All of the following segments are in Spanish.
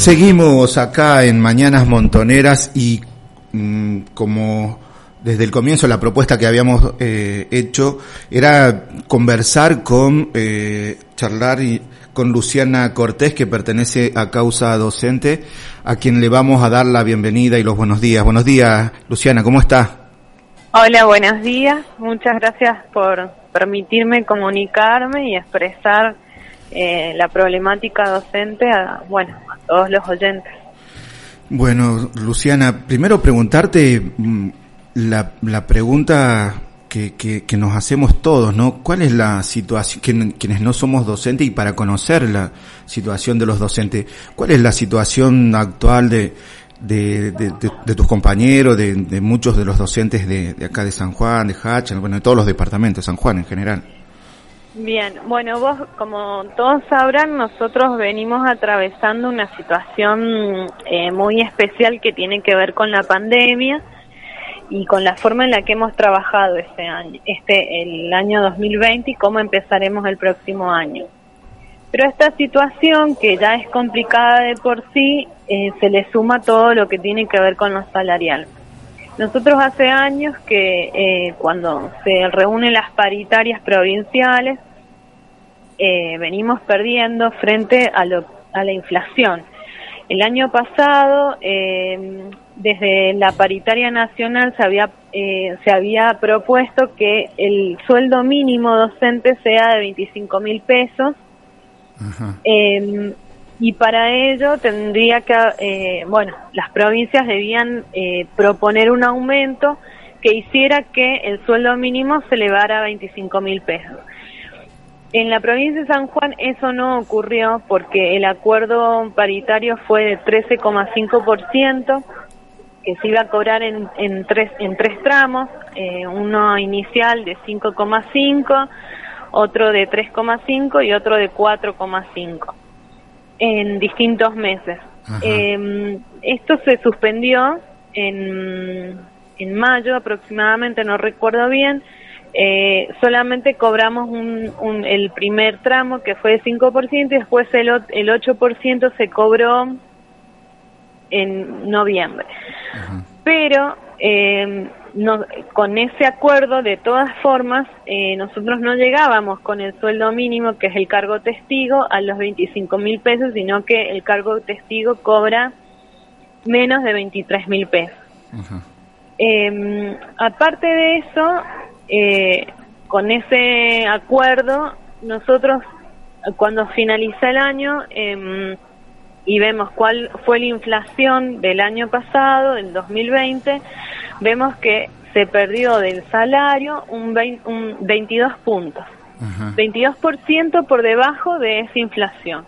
Seguimos acá en Mañanas Montoneras y mm, como desde el comienzo la propuesta que habíamos eh, hecho era conversar con, eh, charlar y, con Luciana Cortés, que pertenece a Causa Docente, a quien le vamos a dar la bienvenida y los buenos días. Buenos días, Luciana, ¿cómo está? Hola, buenos días. Muchas gracias por permitirme comunicarme y expresar eh, la problemática docente a, bueno, a todos los oyentes. Bueno, Luciana, primero preguntarte mm, la, la pregunta que, que, nos hacemos todos, ¿no? ¿Cuál es la situación, quienes no somos docentes y para conocer la situación de los docentes, cuál es la situación actual de, de, de, tus compañeros, de, muchos de los docentes de, acá de San Juan, de Hacha, bueno, de todos los departamentos, de San Juan en general? Bien, bueno, vos como todos sabrán, nosotros venimos atravesando una situación eh, muy especial que tiene que ver con la pandemia y con la forma en la que hemos trabajado este año, este el año 2020 y cómo empezaremos el próximo año. Pero esta situación que ya es complicada de por sí, eh, se le suma todo lo que tiene que ver con lo salarial. Nosotros hace años que eh, cuando se reúnen las paritarias provinciales, eh, venimos perdiendo frente a, lo, a la inflación. El año pasado, eh, desde la paritaria nacional se había, se había propuesto que el sueldo mínimo docente sea de 25 mil pesos. Y para ello tendría que, eh, bueno, las provincias debían eh, proponer un aumento que hiciera que el sueldo mínimo se elevara a 25 mil pesos. En la provincia de San Juan eso no ocurrió porque el acuerdo paritario fue de 13,5%, que se iba a cobrar en, en, tres, en tres tramos, eh, uno inicial de 5,5, otro de 3,5 y otro de 4,5 en distintos meses. Eh, esto se suspendió en, en mayo aproximadamente, no recuerdo bien. Eh, solamente cobramos un, el primer tramo que fue de 5% y después el, el 8% se cobró en noviembre. Pero eh, no, con ese acuerdo, de todas formas, eh, nosotros no llegábamos con el sueldo mínimo, que es el cargo testigo, a los 25 mil pesos, sino que el cargo testigo cobra menos de 23 mil pesos. Em, aparte de eso, eh, con ese acuerdo, nosotros, cuando finaliza el año, eh, y vemos cuál fue la inflación del año pasado, del 2020, vemos que se perdió del salario un, un 22 puntos, 22% por debajo de esa inflación.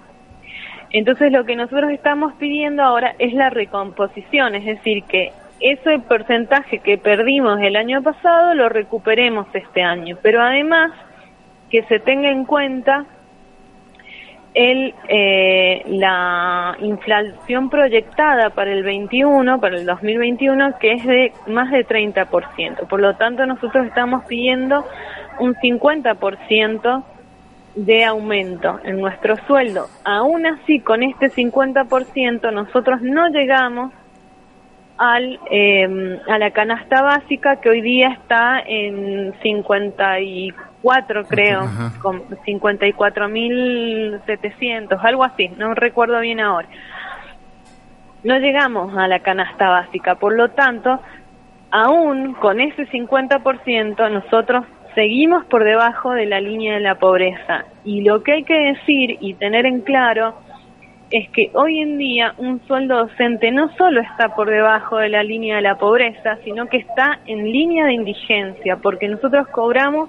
Entonces lo que nosotros estamos pidiendo ahora es la recomposición, es decir, que ese porcentaje que perdimos el año pasado lo recuperemos este año, pero además que se tenga en cuenta el, eh, la inflación proyectada para el 21, para el 2021, que es de más de 30%. Por lo tanto, nosotros estamos pidiendo un 50% de aumento en nuestro sueldo. Aún así, con este 50%, nosotros no llegamos al, eh, a la canasta básica que hoy día está en 54 cuatro creo, con 54.700, algo así, no recuerdo bien ahora. No llegamos a la canasta básica, por lo tanto, aún con ese 50% nosotros seguimos por debajo de la línea de la pobreza. Y lo que hay que decir y tener en claro es que hoy en día un sueldo docente no solo está por debajo de la línea de la pobreza, sino que está en línea de indigencia, porque nosotros cobramos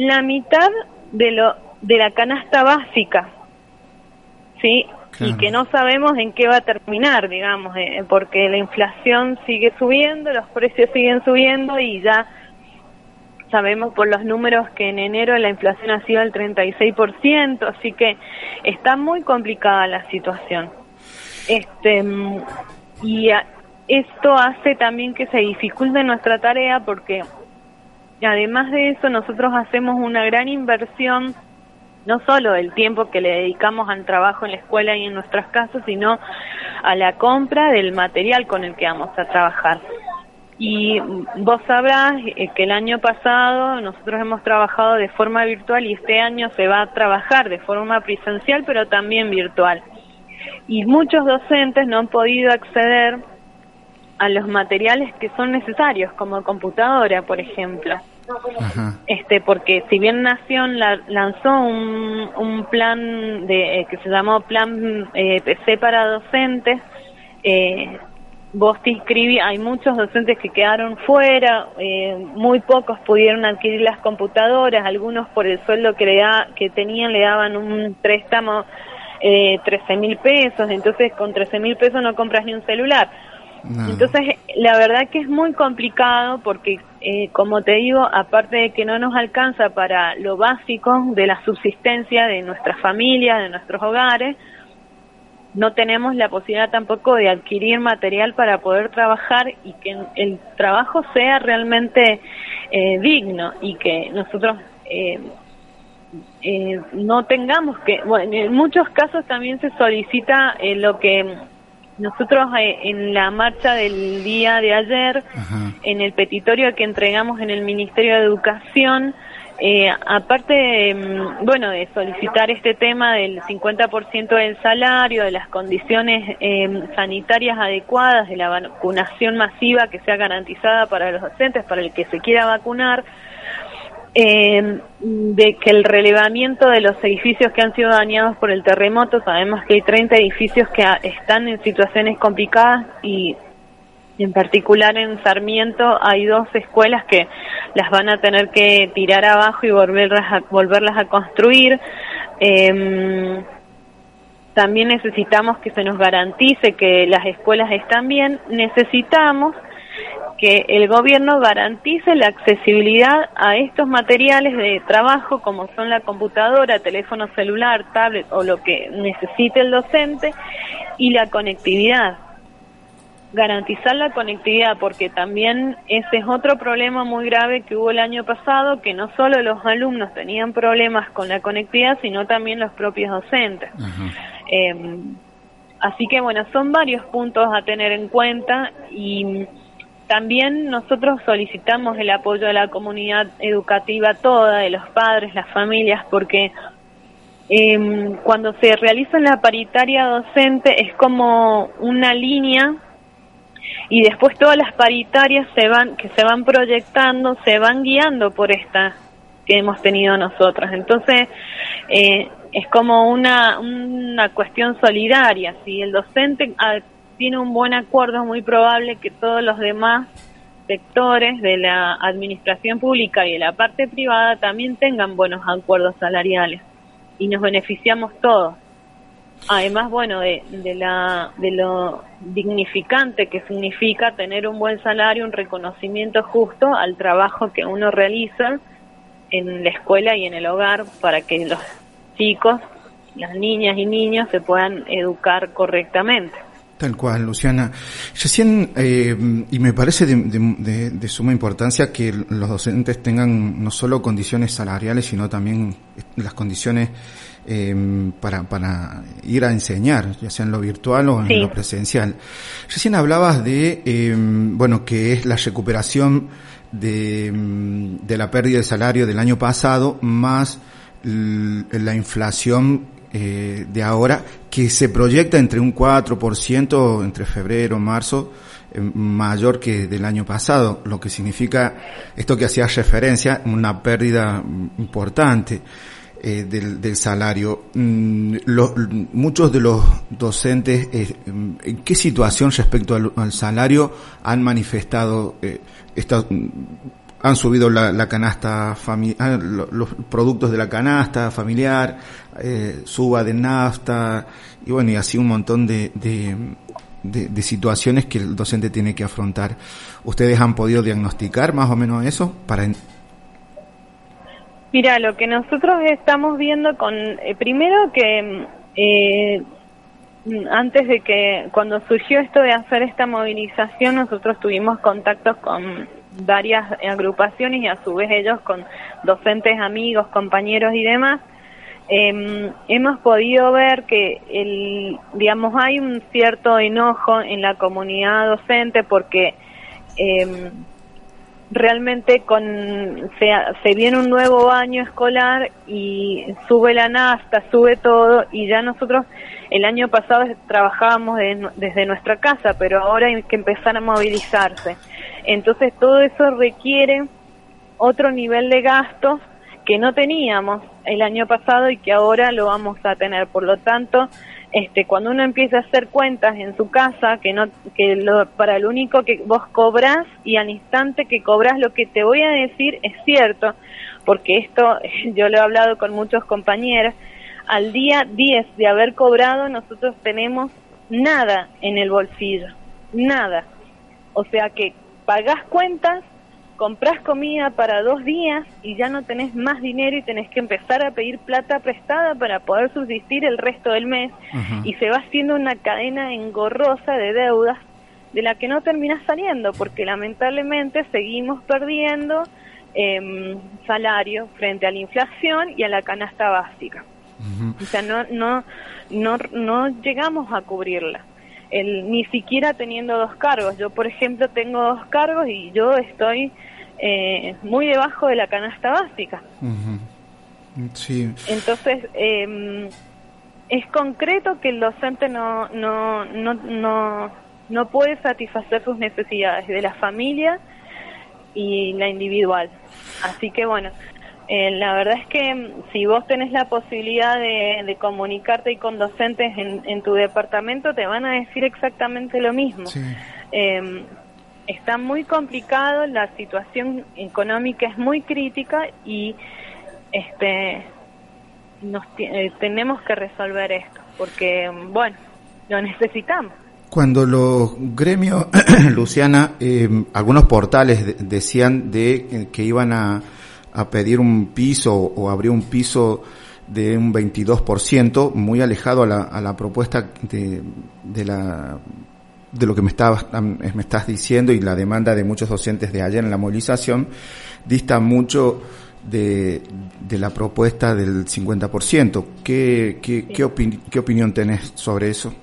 la mitad de lo de la canasta básica. ¿sí? Y que no sabemos en qué va a terminar, digamos, eh, porque la inflación sigue subiendo, los precios siguen subiendo y ya sabemos por los números que en enero la inflación ha sido el 36%, así que está muy complicada la situación. Este y esto hace también que se dificulte nuestra tarea porque además de eso nosotros hacemos una gran inversión no solo el tiempo que le dedicamos al trabajo en la escuela y en nuestras casas, sino a la compra del material con el que vamos a trabajar. Y vos sabrás eh, que el año pasado nosotros hemos trabajado de forma virtual y este año se va a trabajar de forma presencial, pero también virtual. Y muchos docentes no han podido acceder a los materiales que son necesarios, como computadora, por ejemplo. Este, porque si bien Nación lanzó un, un plan de eh, que se llamó Plan eh, PC para docentes, eh, vos te inscribí, hay muchos docentes que quedaron fuera, eh, muy pocos pudieron adquirir las computadoras, algunos por el sueldo que, le da, que tenían le daban un préstamo eh, 13 mil pesos, entonces con 13 mil pesos no compras ni un celular. Entonces, la verdad que es muy complicado porque, eh, como te digo, aparte de que no nos alcanza para lo básico de la subsistencia de nuestras familias, de nuestros hogares, no tenemos la posibilidad tampoco de adquirir material para poder trabajar y que el trabajo sea realmente eh, digno y que nosotros eh, no tengamos que, bueno, en muchos casos también se solicita lo que nosotros eh, en la marcha del día de ayer, en el petitorio que entregamos en el Ministerio de Educación, eh, aparte, de, mm, bueno, de solicitar este tema del 50% del salario, de las condiciones eh, sanitarias adecuadas, de la vacunación masiva que sea garantizada para los docentes, para el que se quiera vacunar, eh, de que el relevamiento de los edificios que han sido dañados por el terremoto, sabemos que hay 30 edificios que están en situaciones complicadas y en particular en Sarmiento hay dos escuelas que las van a tener que tirar abajo y volverlas a, volverlas a construir. Eh, también necesitamos que se nos garantice que las escuelas están bien. Necesitamos que el gobierno garantice la accesibilidad a estos materiales de trabajo como son la computadora, teléfono celular, tablet o lo que necesite el docente y la conectividad. Garantizar la conectividad porque también ese es otro problema muy grave que hubo el año pasado, que no solo los alumnos tenían problemas con la conectividad, sino también los propios docentes. Eh, así que bueno, son varios puntos a tener en cuenta y también nosotros solicitamos el apoyo de la comunidad educativa toda, de los padres, las familias, porque eh, cuando se realiza la paritaria docente es como una línea y después todas las paritarias se van que se van proyectando, se van guiando por esta que hemos tenido nosotros. Entonces, eh, es como una, una cuestión solidaria. Si el docente tiene un buen acuerdo, es muy probable que todos los demás sectores de la administración pública y de la parte privada también tengan buenos acuerdos salariales y nos beneficiamos todos. Además, bueno, de, de, la, de lo dignificante que significa tener un buen salario, un reconocimiento justo al trabajo que uno realiza en la escuela y en el hogar para que los chicos, las niñas y niños se puedan educar correctamente. Tal cual, Luciana. Recién, eh, y me parece de, suma importancia que los docentes tengan no solo condiciones salariales, sino también las condiciones eh, para, para ir a enseñar, ya sea en lo virtual o en lo presencial. Recién hablabas de, eh, bueno, que es la recuperación de, de la pérdida de salario del año pasado más la inflación eh, de ahora, que se proyecta entre un 4% entre febrero marzo, eh, mayor que del año pasado, lo que significa esto que hacía referencia, una pérdida importante. Eh, del, del, salario. Mm, muchos de los docentes, ¿en qué situación respecto al, salario han manifestado esta, han subido la, canasta familiar, ah, los productos de la canasta familiar, eh, suba de nafta, y bueno, y así un montón de, de, situaciones que el docente tiene que afrontar. ¿Ustedes han podido diagnosticar más o menos eso? para Mira, lo que nosotros estamos viendo con, eh, primero que eh, antes de que, cuando surgió esto de hacer esta movilización, nosotros tuvimos contactos con varias agrupaciones y a su vez ellos con docentes, amigos, compañeros y demás, eh, hemos podido ver que el, digamos, hay un cierto enojo en la comunidad docente porque eh, realmente con se, se, viene un nuevo año escolar y sube la nasta, sube todo y ya nosotros el año pasado trabajábamos desde nuestra casa, pero ahora hay que empezar a movilizarse. Entonces todo eso requiere otro nivel de gastos que no teníamos el año pasado y que ahora lo vamos a tener. Por lo tanto, este, cuando uno empieza a hacer cuentas en su casa, que no, que lo, para lo único que vos cobras y al instante que cobras lo que te voy a decir es cierto, porque esto yo lo he hablado con muchos compañeros, al día 10 de haber cobrado nosotros tenemos nada en el bolsillo, nada. O sea que pagás cuentas, compras comida para dos días y ya no tenés más dinero y tenés que empezar a pedir plata prestada para poder subsistir el resto del mes. Y se va haciendo una cadena engorrosa de deudas de la que no terminás saliendo porque lamentablemente seguimos perdiendo eh, salario frente a la inflación y a la canasta básica. O sea, no, no, no, no llegamos a cubrirla el, ni siquiera teniendo dos cargos. Yo, por ejemplo, tengo dos cargos y yo estoy eh, muy debajo de la canasta básica. Sí. Entonces, eh, es concreto que el docente no, no, no, no, no puede satisfacer sus necesidades de la familia y la individual. Así que bueno, eh, la verdad es que mm, si vos tenés la posibilidad de, comunicarte y con docentes en, tu departamento, te van a decir exactamente lo mismo. Em, está muy complicado, la situación económica es muy crítica y este nos eh, tenemos que resolver esto, porque, bueno, lo necesitamos. Cuando los gremios, Luciana, em, algunos portales decían de que iban a a pedir un piso o abrir un piso de un 22%, muy alejado a la, a la propuesta de, de, la, de lo que me, estabas, me estás diciendo y la demanda de muchos docentes de ayer en la movilización, dista mucho de, de la propuesta del 50%. ¿Qué, qué, qué, qué opinión tenés sobre eso?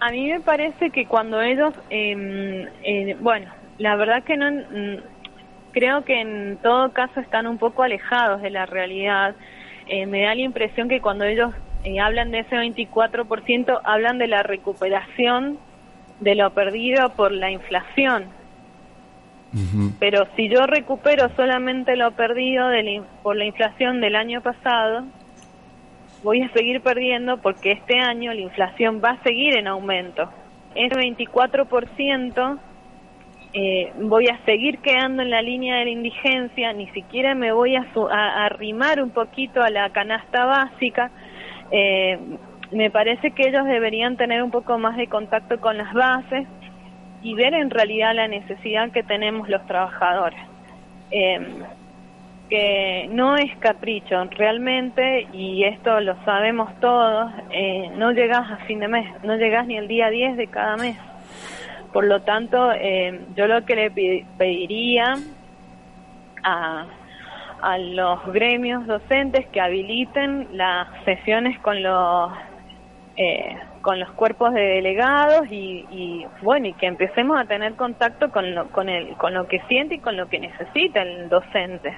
A mí me parece que cuando ellos, eh, eh, bueno, la verdad que no, creo que en todo caso están un poco alejados de la realidad. Eh, me da la impresión que cuando ellos eh, hablan de ese 24%, hablan de la recuperación de lo perdido por la inflación. Pero si yo recupero solamente lo perdido de por la inflación del año pasado, voy a seguir perdiendo porque este año la inflación va a seguir en aumento. Ese 24% eh, voy a seguir quedando en la línea de la indigencia, ni siquiera me voy a, arrimar un poquito a la canasta básica. Eh, me parece que ellos deberían tener un poco más de contacto con las bases y ver en realidad la necesidad que tenemos los trabajadores. Eh, que no es capricho, realmente, y esto lo sabemos todos, no llegas a fin de mes, no llegas ni el día 10 de cada mes. Por lo tanto, eh, yo lo que le pediría a, a los gremios docentes que habiliten las sesiones con los eh, con los cuerpos de delegados y, bueno y que empecemos a tener contacto con lo, con el con lo que siente y con lo que necesita el docente.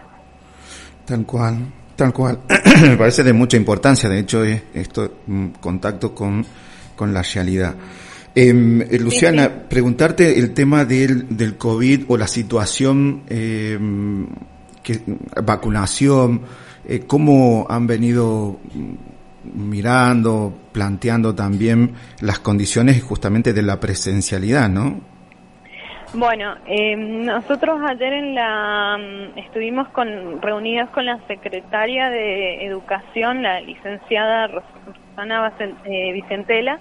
Tal cual tal cual. Me parece de mucha importancia de hecho esto contacto con con la realidad Em, eh, Luciana, preguntarte el tema del, del COVID o la situación, eh, que, vacunación, eh, cómo han venido mirando, planteando también las condiciones justamente de la presencialidad, ¿no? Bueno, eh, nosotros ayer en la mm, estuvimos con reunidas con la secretaria de Educación, la licenciada Rosana eh, Vicentela,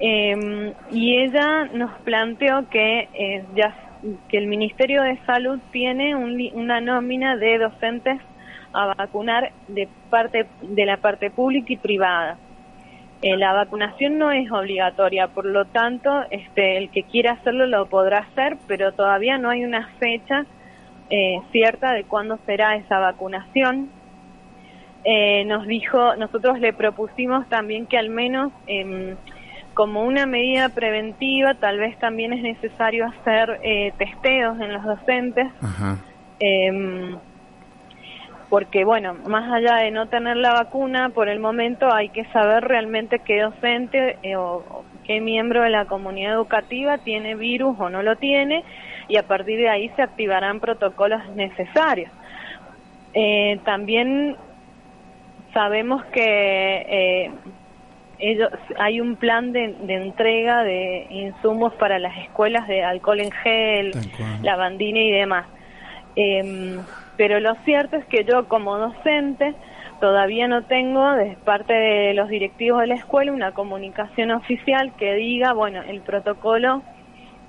eh, y ella nos planteó que eh, ya que el Ministerio de Salud tiene una nómina de docentes a vacunar de parte de la parte pública y privada. Eh, la vacunación no es obligatoria, por lo tanto, este, el que quiera hacerlo lo podrá hacer, pero todavía no hay una fecha eh, cierta de cuándo será esa vacunación. Eh, nos dijo, nosotros le propusimos también que al menos em, como una medida preventiva, tal vez también es necesario hacer testeos en los docentes. Em, porque bueno, más allá de no tener la vacuna, por el momento hay que saber realmente qué docente eh, o, qué miembro de la comunidad educativa tiene virus o no lo tiene y a partir de ahí se activarán protocolos necesarios. Eh, también sabemos que eh, ellos, hay un plan de, entrega de insumos para las escuelas de alcohol en gel, lavandina y demás. Eh, pero lo cierto es que yo como docente todavía no tengo de parte de los directivos de la escuela una comunicación oficial que diga, bueno, el protocolo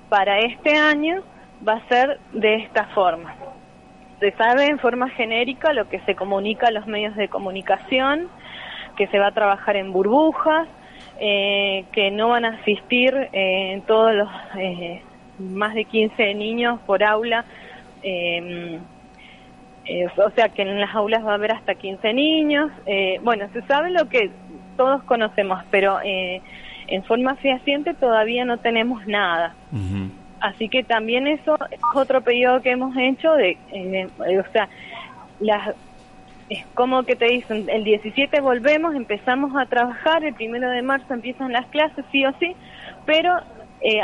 para este año va a ser de esta forma. Se sabe en forma genérica lo que se comunica a los medios de comunicación, que se va a trabajar en burbujas, eh, que no van a asistir eh, todos los eh, más de 15 niños por aula eh, eh, o sea que en las aulas va a haber hasta 15 niños. Eh, bueno, se sabe lo que todos conocemos, pero eh, en forma fehaciente todavía no tenemos nada. Así que también eso es otro pedido que hemos hecho de, o sea, las es como que te dicen, el 17 volvemos, empezamos a trabajar, el primero de marzo empiezan las clases, sí o sí, pero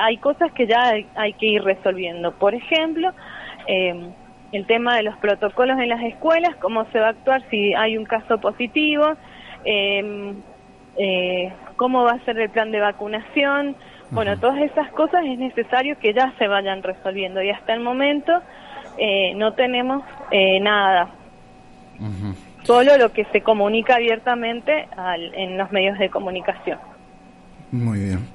hay cosas que ya hay, que ir resolviendo. Por ejemplo, eh, el tema de los protocolos en las escuelas, cómo se va a actuar si hay un caso positivo, em, eh, cómo va a ser el plan de vacunación. Bueno, todas esas cosas es necesario que ya se vayan resolviendo y hasta el momento eh, no tenemos Solo lo que se comunica abiertamente en los medios de comunicación. Muy bien.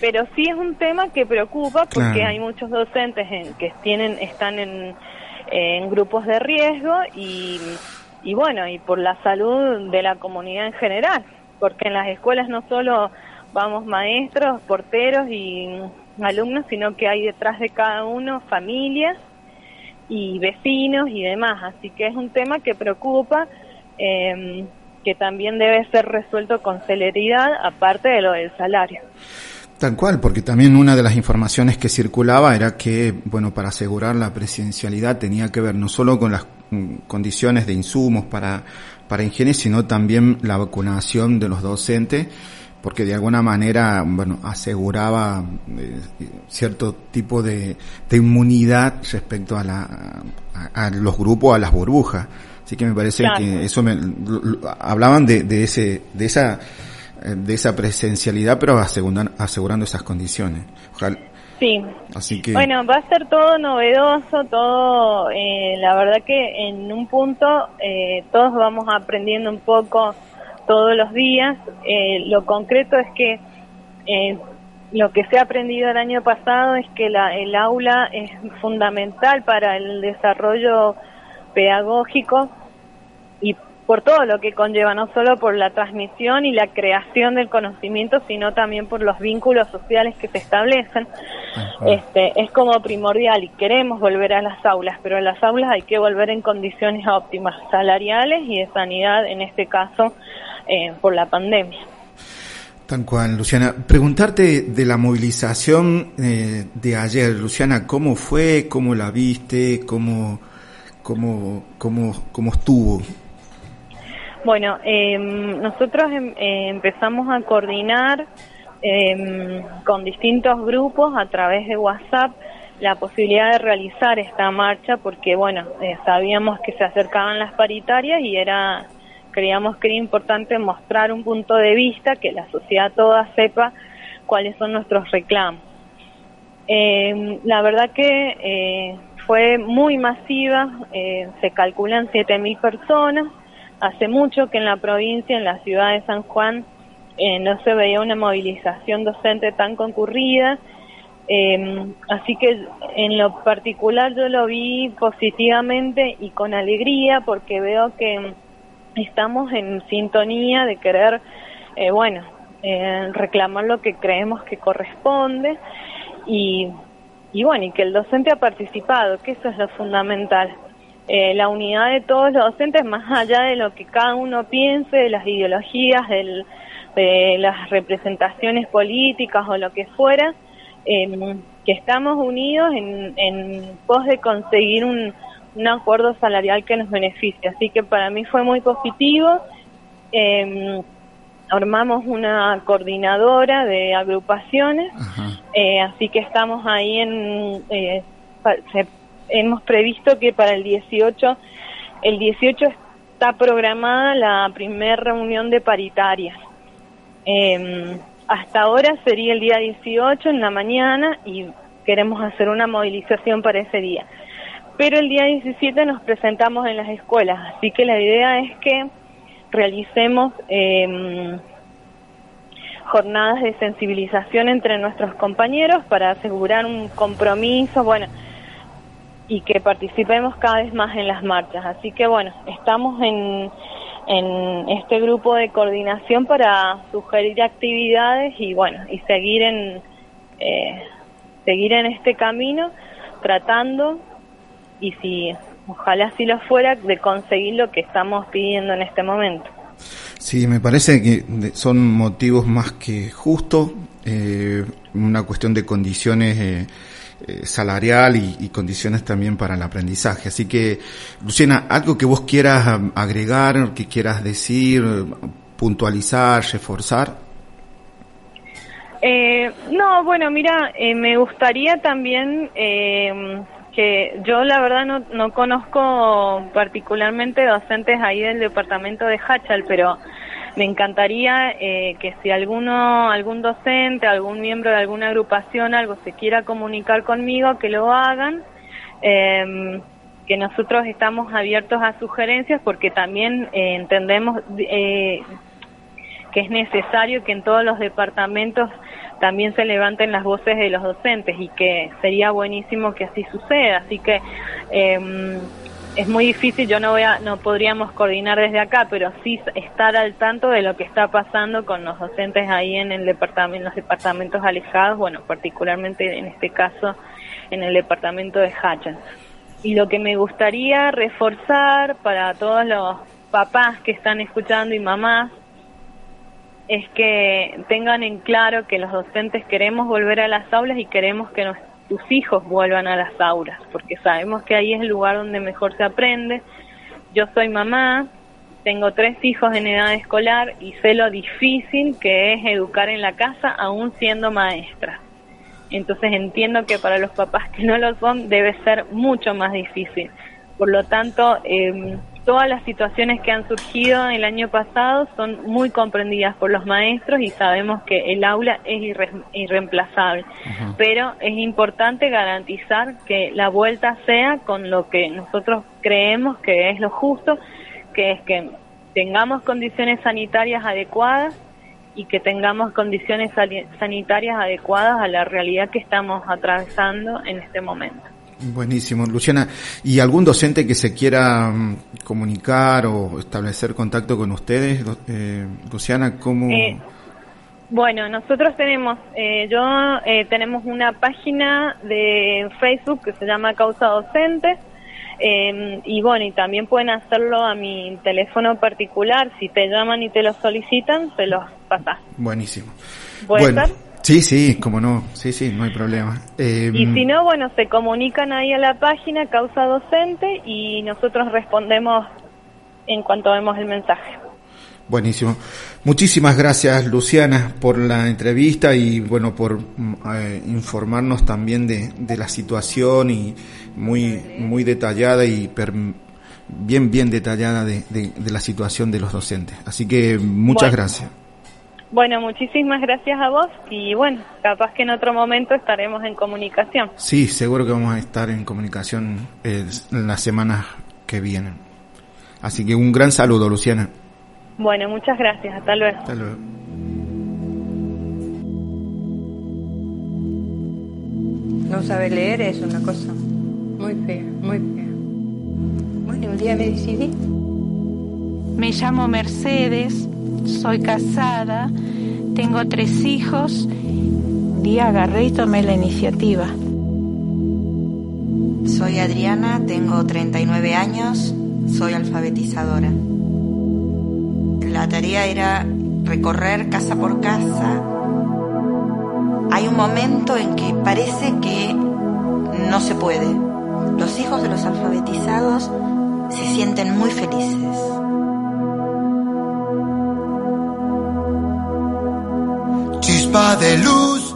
Pero sí es un tema que preocupa porque hay muchos docentes en, que tienen están en en grupos de riesgo y, y bueno, y por la salud de la comunidad en general, porque en las escuelas no solo vamos maestros, porteros y alumnos, sino que hay detrás de cada uno familias y vecinos y demás. Así que es un tema que preocupa, eh, que también debe ser resuelto con celeridad, aparte de lo del salario. Tal cual, porque también una de las informaciones que circulaba era que, bueno, para asegurar la presidencialidad tenía que ver no solo con las mm, condiciones de insumos para, para higiene, sino también la vacunación de los docentes, porque de alguna manera, bueno, aseguraba eh, cierto tipo de, de, inmunidad respecto a, la, a, los grupos, a las burbujas. Así que me parece que eso me, hablaban de, de ese, de esa, eh, de esa presencialidad, pero asegurando, esas condiciones. Sí. Así que... Bueno, va a ser todo novedoso, todo, eh, la verdad que en un punto eh, todos vamos aprendiendo un poco todos los días. lo concreto es que lo que se ha aprendido el año pasado es que la, el aula es fundamental para el desarrollo pedagógico por todo lo que conlleva, no solo por la transmisión y la creación del conocimiento, sino también por los vínculos sociales que se establecen. Este, es como primordial y queremos volver a las aulas, pero a las aulas hay que volver en condiciones óptimas, salariales y de sanidad, en este caso, eh, por la pandemia. Tan cual, Luciana. Preguntarte de la movilización eh, de ayer, Luciana, ¿cómo fue? ¿Cómo la viste? ¿Cómo, cómo, cómo, cómo estuvo? Bueno, em, nosotros em, eh, empezamos a coordinar em, con distintos grupos a través de WhatsApp la posibilidad de realizar esta marcha porque, bueno, eh, sabíamos que se acercaban las paritarias y era, creíamos que era importante mostrar un punto de vista, que la sociedad toda sepa cuáles son nuestros reclamos. La verdad que eh, fue muy masiva, eh, se calculan 7.000 personas. Hace mucho que en la provincia, en la ciudad de San Juan, eh, no se veía una movilización docente tan concurrida. Eh, así que en lo particular yo lo vi positivamente y con alegría porque veo que estamos en sintonía de querer, eh, bueno, eh, reclamar lo que creemos que corresponde y, y bueno, y que el docente ha participado, que eso es lo fundamental. Eh, la unidad de todos los docentes, más allá de lo que cada uno piense, de las ideologías, del, de las representaciones políticas o lo que fuera, eh, que estamos unidos en, en pos de conseguir un, un acuerdo salarial que nos beneficie. Así que para mí fue muy positivo. Eh, armamos una coordinadora de agrupaciones, eh, así que estamos ahí en... Eh, se, hemos previsto que para el 18, el 18 está programada la primera reunión de paritarias. Eh, hasta ahora sería el día 18 en la mañana y queremos hacer una movilización para ese día. Pero el día 17 nos presentamos en las escuelas, así que la idea es que realicemos eh, jornadas de sensibilización entre nuestros compañeros para asegurar un compromiso, bueno, y que participemos cada vez más en las marchas. Así que bueno, estamos en, en este grupo de coordinación para sugerir actividades y bueno, y seguir en eh, seguir en este camino tratando y si ojalá así lo fuera de conseguir lo que estamos pidiendo en este momento. Sí, me parece que son motivos más que justos, eh, una cuestión de condiciones eh, eh, salarial y, condiciones también para el aprendizaje. Así que, Luciana, algo que vos quieras agregar, que quieras decir, puntualizar, reforzar. Eh, no, bueno, mira, eh, me gustaría también eh, que yo la verdad no, no conozco particularmente docentes ahí del departamento de Hachal, pero me encantaría eh, que si alguno, algún docente, algún miembro de alguna agrupación, algo se quiera comunicar conmigo, que lo hagan. Eh, que nosotros estamos abiertos a sugerencias porque también eh, entendemos eh, que es necesario que en todos los departamentos también se levanten las voces de los docentes y que sería buenísimo que así suceda. Así que eh, es muy difícil, yo no voy a, no podríamos coordinar desde acá, pero sí estar al tanto de lo que está pasando con los docentes ahí en el departamento, en los departamentos alejados, bueno, particularmente en este caso en el departamento de Hachan. Y lo que me gustaría reforzar para todos los papás que están escuchando y mamás es que tengan en claro que los docentes queremos volver a las aulas y queremos que nos, sus hijos vuelvan a las aulas, porque sabemos que ahí es el lugar donde mejor se aprende. Yo soy mamá, tengo tres hijos en edad escolar y sé lo difícil que es educar en la casa aún siendo maestra. Entonces entiendo que para los papás que no lo son debe ser mucho más difícil. Por lo tanto, eh, todas las situaciones que han surgido el año pasado son muy comprendidas por los maestros y sabemos que el aula es irre irreemplazable. Uh -huh. Pero es importante garantizar que la vuelta sea con lo que nosotros creemos que es lo justo, que es que tengamos condiciones sanitarias adecuadas y que tengamos condiciones sanitarias adecuadas a la realidad que estamos atravesando en este momento. Buenísimo, Luciana. ¿Y algún docente que se quiera um, comunicar o establecer contacto con ustedes, eh, Luciana? ¿Cómo? Eh, bueno, nosotros tenemos, eh, yo eh, tenemos una página de Facebook que se llama Causa Docente. Eh, y bueno, y también pueden hacerlo a mi teléfono particular. Si te llaman y te lo solicitan, te los pasas. Buenísimo. ¿Puede bueno? Sí, sí, como no. Sí, sí, no hay problema. Eh, y si no, bueno, se comunican ahí a la página Causa Docente y nosotros respondemos en cuanto vemos el mensaje. Buenísimo. Muchísimas gracias, Luciana, por la entrevista y, bueno, por eh, informarnos también de, de, la situación y muy, muy detallada y per, bien, bien detallada de, de, de, la situación de los docentes. Así que muchas bueno, gracias. Bueno, muchísimas gracias a vos y bueno, capaz que en otro momento estaremos en comunicación. Sí, seguro que vamos a estar en comunicación eh, en las semanas que vienen. Así que un gran saludo, Luciana. Bueno, muchas gracias. Hasta luego. Hasta luego. No saber leer es una cosa muy fea, muy fea. Bueno, un día me decidí. Me llamo Mercedes, soy casada, tengo tres hijos y agarré y tomé la iniciativa. Soy Adriana, tengo 39 años, soy alfabetizadora. La tarea era recorrer casa por casa. Hay un momento en que parece que no se puede. Los hijos de los alfabetizados se sienten muy felices. Chispa de luz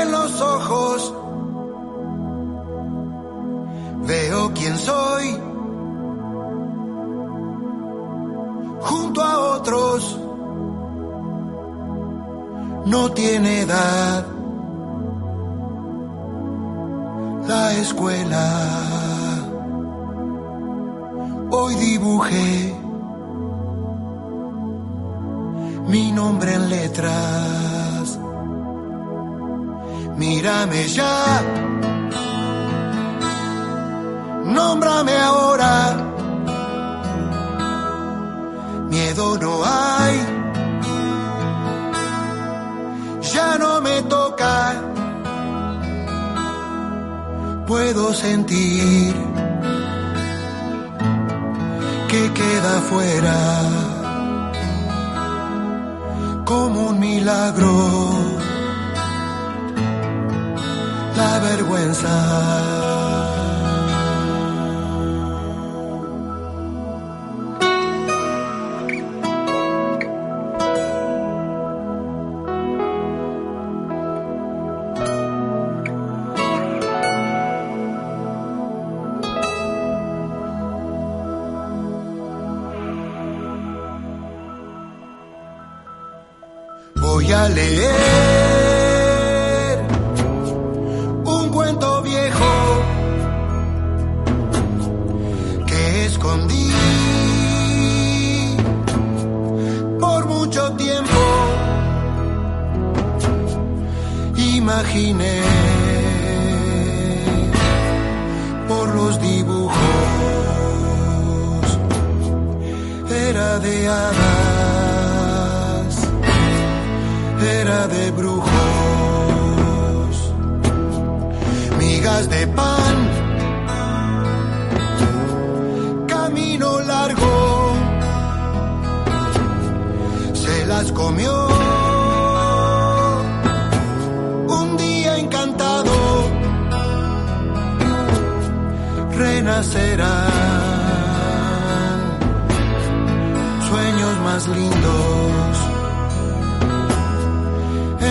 en los ojos. Veo quién soy junto a otros. No tiene edad la escuela. Hoy dibujé mi nombre en letras. Mírame ya, nómbrame ahora. Miedo no hay, ya no me toca. Puedo sentir que queda fuera milagro la vergüenza. Voy las comió. Un día encantado, renacerán sueños más lindos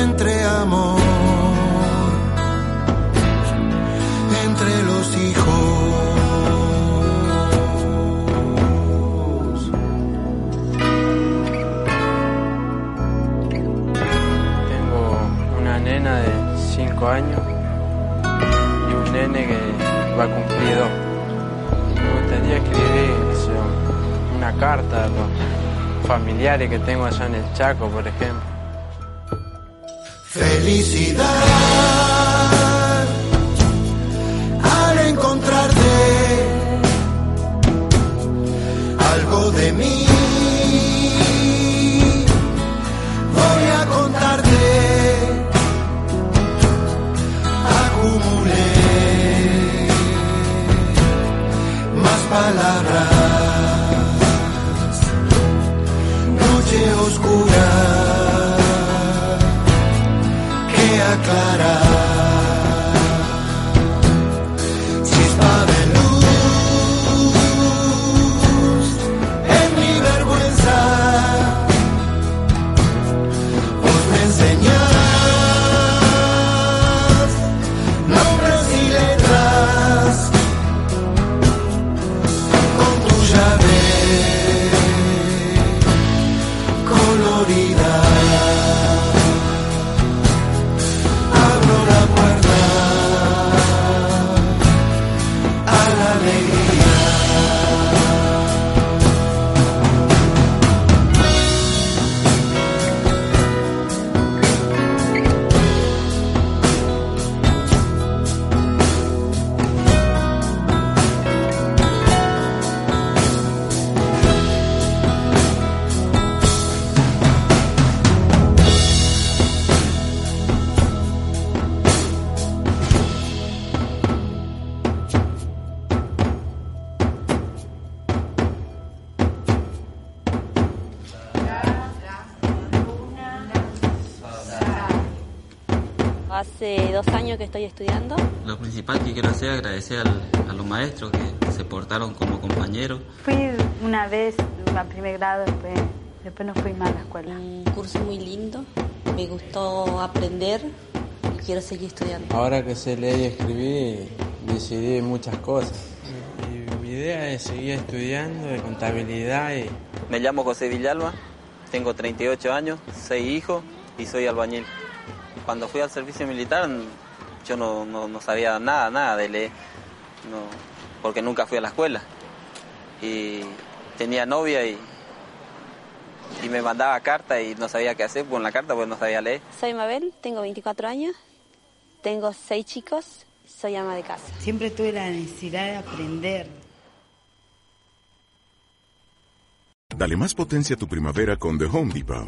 entre amor, 5 años y un nene que va dos. Me gustaría escribir una carta a los familiares que tengo allá en el Chaco, por ejemplo. Felicidad al encontrarte algo de mí. Años que estoy estudiando. Lo principal que quiero hacer es agradecer al- a los maestros que se portaron como compañeros. Fui una vez a primer grado, después, después no fui más a la escuela. Un curso muy lindo. Me gustó aprender y quiero seguir estudiando. Ahora que sé leer y escribir, decidí muchas cosas. Y mi idea es seguir estudiando de contabilidad y Me llamo José Villalba, tengo 38 años, 6 hijos y soy albañil. Cuando fui al servicio militar yo no, no- no sabía nada, nada de leer, no, porque nunca fui a la escuela. Y tenía novia y, y me mandaba carta y no sabía qué hacer con la carta porque no sabía leer. Soy Mabel, tengo 24 años, tengo seis chicos, soy ama de casa. Siempre tuve la necesidad de aprender. Dale más potencia a tu primavera con The Home Depot.